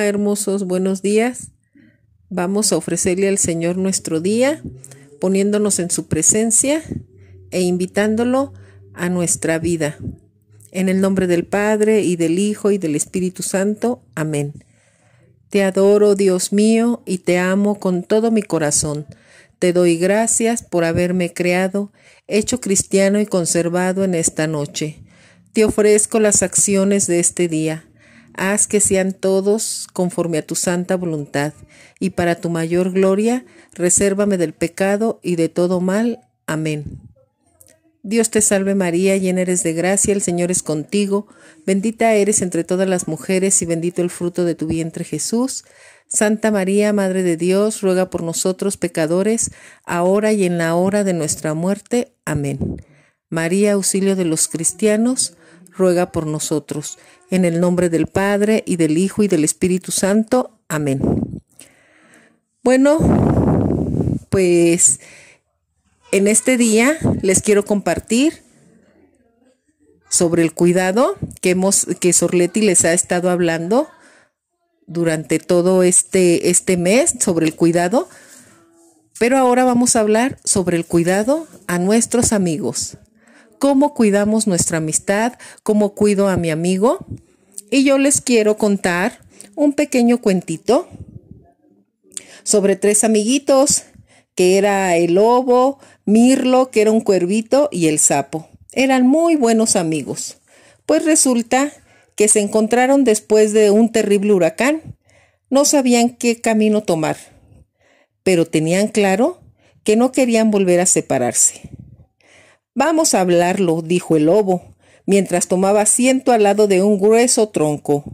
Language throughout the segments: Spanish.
Hermosos, buenos días. Vamos a ofrecerle al Señor nuestro día, poniéndonos en su presencia e invitándolo a nuestra vida. En el nombre del Padre y del Hijo y del Espíritu Santo. Amén. Te adoro, Dios mío, y te amo con todo mi corazón. Te doy gracias por haberme creado, hecho cristiano y conservado en esta noche. Te ofrezco las acciones de este día Haz que sean todos conforme a tu santa voluntad, y para tu mayor gloria, resérvame del pecado y de todo mal. Amén. Dios te salve María, llena eres de gracia, el Señor es contigo, bendita eres entre todas las mujeres y bendito el fruto de tu vientre Jesús. Santa María, Madre de Dios, ruega por nosotros pecadores, ahora y en la hora de nuestra muerte. Amén. María, auxilio de los cristianos, ruega por nosotros. En el nombre del Padre y del Hijo y del Espíritu Santo. Amén. Bueno, pues en este día les quiero compartir sobre el cuidado que hemos que Sorleti les ha estado hablando durante todo este este mes sobre el cuidado, pero ahora vamos a hablar sobre el cuidado a nuestros amigos cómo cuidamos nuestra amistad, cómo cuido a mi amigo. Y yo les quiero contar un pequeño cuentito sobre tres amiguitos, que era el lobo, Mirlo, que era un cuervito, y el sapo. Eran muy buenos amigos. Pues resulta que se encontraron después de un terrible huracán. No sabían qué camino tomar, pero tenían claro que no querían volver a separarse. Vamos a hablarlo, dijo el lobo, mientras tomaba asiento al lado de un grueso tronco.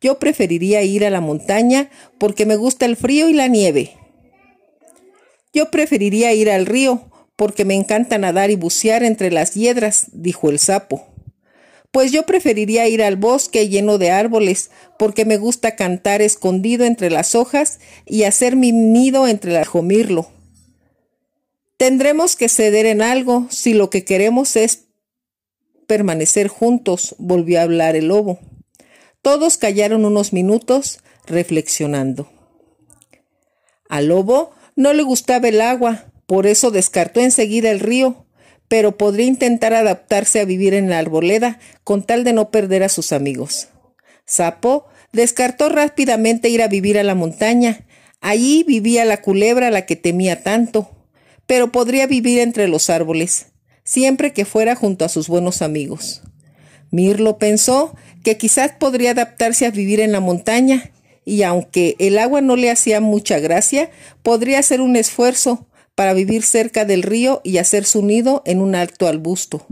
Yo preferiría ir a la montaña porque me gusta el frío y la nieve. Yo preferiría ir al río porque me encanta nadar y bucear entre las hiedras, dijo el sapo. Pues yo preferiría ir al bosque lleno de árboles porque me gusta cantar escondido entre las hojas y hacer mi nido entre el jomirlo. Tendremos que ceder en algo si lo que queremos es permanecer juntos, volvió a hablar el lobo. Todos callaron unos minutos reflexionando. Al lobo no le gustaba el agua, por eso descartó enseguida el río, pero podría intentar adaptarse a vivir en la arboleda con tal de no perder a sus amigos. Sapo descartó rápidamente ir a vivir a la montaña. Allí vivía la culebra a la que temía tanto pero podría vivir entre los árboles, siempre que fuera junto a sus buenos amigos. Mirlo pensó que quizás podría adaptarse a vivir en la montaña, y aunque el agua no le hacía mucha gracia, podría hacer un esfuerzo para vivir cerca del río y hacer su nido en un alto arbusto.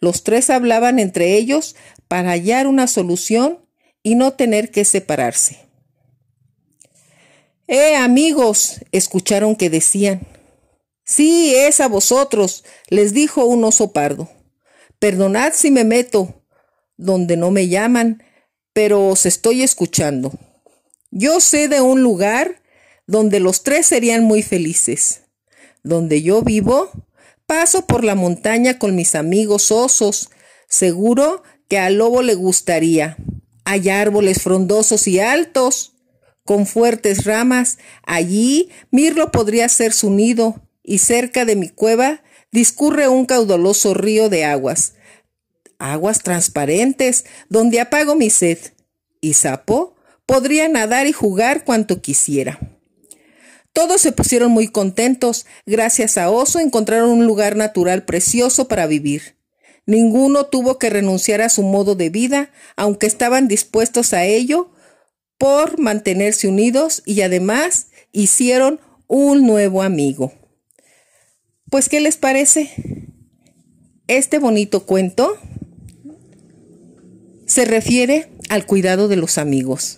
Los tres hablaban entre ellos para hallar una solución y no tener que separarse. ¡Eh, amigos! escucharon que decían. Sí, es a vosotros, les dijo un oso pardo. Perdonad si me meto donde no me llaman, pero os estoy escuchando. Yo sé de un lugar donde los tres serían muy felices. Donde yo vivo, paso por la montaña con mis amigos osos. Seguro que al lobo le gustaría. Hay árboles frondosos y altos, con fuertes ramas. Allí Mirlo podría ser su nido y cerca de mi cueva discurre un caudaloso río de aguas, aguas transparentes, donde apago mi sed, y Sapo podría nadar y jugar cuanto quisiera. Todos se pusieron muy contentos, gracias a Oso encontraron un lugar natural precioso para vivir. Ninguno tuvo que renunciar a su modo de vida, aunque estaban dispuestos a ello, por mantenerse unidos y además hicieron un nuevo amigo. Pues, ¿qué les parece? Este bonito cuento se refiere al cuidado de los amigos.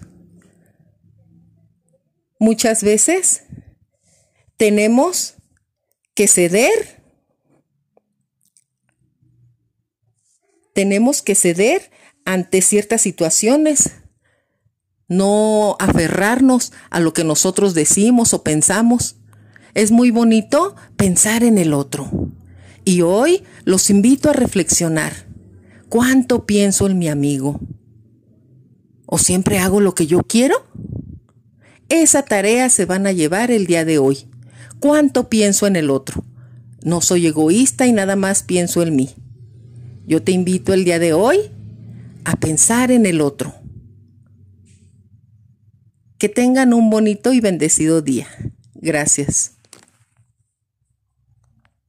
Muchas veces tenemos que ceder, tenemos que ceder ante ciertas situaciones, no aferrarnos a lo que nosotros decimos o pensamos. Es muy bonito pensar en el otro. Y hoy los invito a reflexionar. ¿Cuánto pienso en mi amigo? ¿O siempre hago lo que yo quiero? Esa tarea se van a llevar el día de hoy. ¿Cuánto pienso en el otro? No soy egoísta y nada más pienso en mí. Yo te invito el día de hoy a pensar en el otro. Que tengan un bonito y bendecido día. Gracias.